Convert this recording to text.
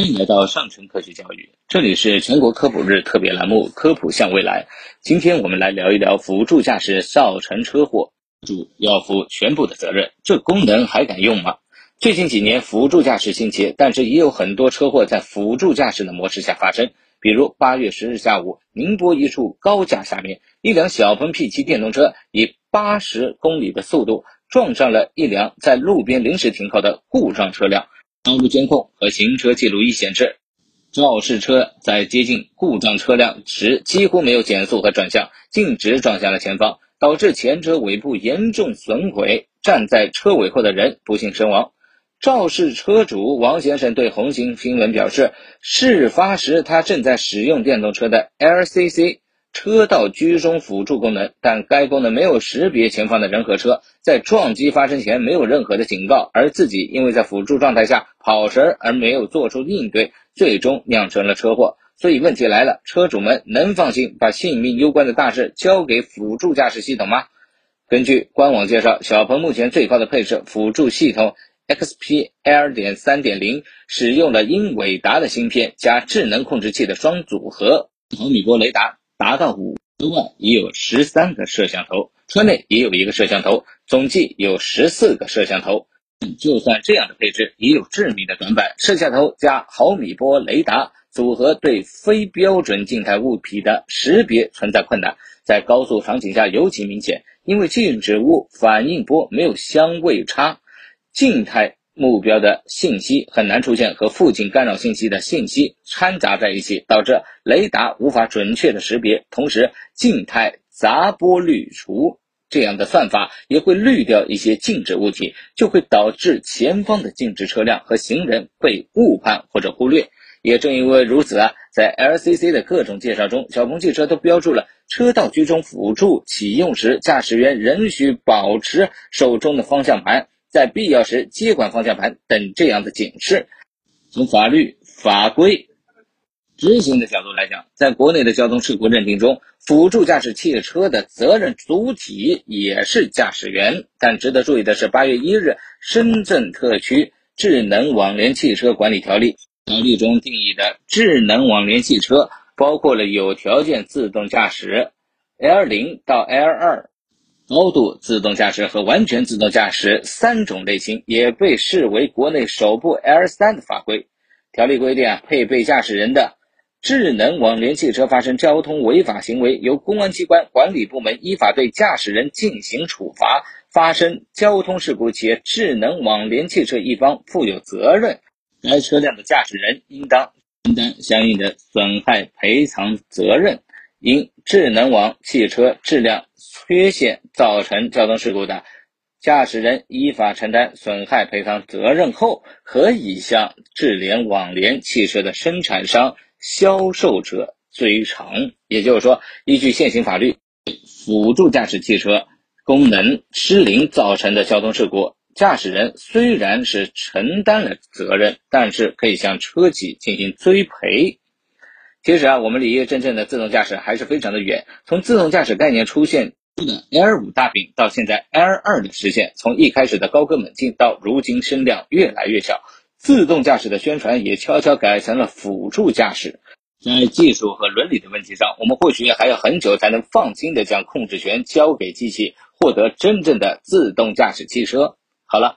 欢迎来到上城科学教育，这里是全国科普日特别栏目《科普向未来》。今天我们来聊一聊辅助驾驶造成车祸，主要负全部的责任，这功能还敢用吗？最近几年辅助驾驶兴起，但是也有很多车祸在辅助驾驶的模式下发生。比如八月十日下午，宁波一处高架下面，一辆小鹏 P7 电动车以八十公里的速度撞上了一辆在路边临时停靠的故障车辆。道路监控和行车记录仪显示，肇事车在接近故障车辆时几乎没有减速和转向，径直撞向了前方，导致前车尾部严重损毁，站在车尾后的人不幸身亡。肇事车主王先生对红星新闻表示，事发时他正在使用电动车的 LCC 车道居中辅助功能，但该功能没有识别前方的人和车，在撞击发生前没有任何的警告，而自己因为在辅助状态下跑神而没有做出应对，最终酿成了车祸。所以问题来了，车主们能放心把性命攸关的大事交给辅助驾驶系统吗？根据官网介绍，小鹏目前最高的配置辅助系统。XPL 点三点零使用了英伟达的芯片加智能控制器的双组合，毫米波雷达达到五十万也有十三个摄像头，车内也有一个摄像头，总计有十四个摄像头。就算这样的配置，也有致命的短板：摄像头加毫米波雷达组合对非标准静态物体的识别存在困难，在高速场景下尤其明显，因为静止物反应波没有相位差。静态目标的信息很难出现和附近干扰信息的信息掺杂在一起，导致雷达无法准确的识别。同时，静态杂波滤除这样的算法也会滤掉一些静止物体，就会导致前方的静止车辆和行人被误判或者忽略。也正因为如此啊，在 LCC 的各种介绍中，小鹏汽车都标注了车道居中辅助启用时，驾驶员仍需保持手中的方向盘。在必要时接管方向盘等这样的警示。从法律法规执行的角度来讲，在国内的交通事故认定中，辅助驾驶汽车的责任主体也是驾驶员。但值得注意的是，八月一日，深圳特区智能网联汽车管理条例条例中定义的智能网联汽车，包括了有条件自动驾驶 L 零到 L 二。高度自动驾驶和完全自动驾驶三种类型也被视为国内首部 L 三的法规。条例规定啊，配备驾驶人的智能网联汽车发生交通违法行为，由公安机关管理部门依法对驾驶人进行处罚。发生交通事故且智能网联汽车一方负有责任，该车辆的驾驶人应当承担相应的损害赔偿责任。因智能网汽车质量。缺陷造成交通事故的驾驶人依法承担损害赔偿责任后，可以向智联网联汽车的生产商、销售者追偿。也就是说，依据现行法律，辅助驾驶汽车功能失灵造成的交通事故，驾驶人虽然是承担了责任，但是可以向车企进行追赔。其实啊，我们离真正的自动驾驶还是非常的远。从自动驾驶概念出现。的 L 五大饼到现在 L 二的实现，从一开始的高歌猛进到如今声量越来越小，自动驾驶的宣传也悄悄改成了辅助驾驶。在技术和伦理的问题上，我们或许还要很久才能放心的将控制权交给机器，获得真正的自动驾驶汽车。好了，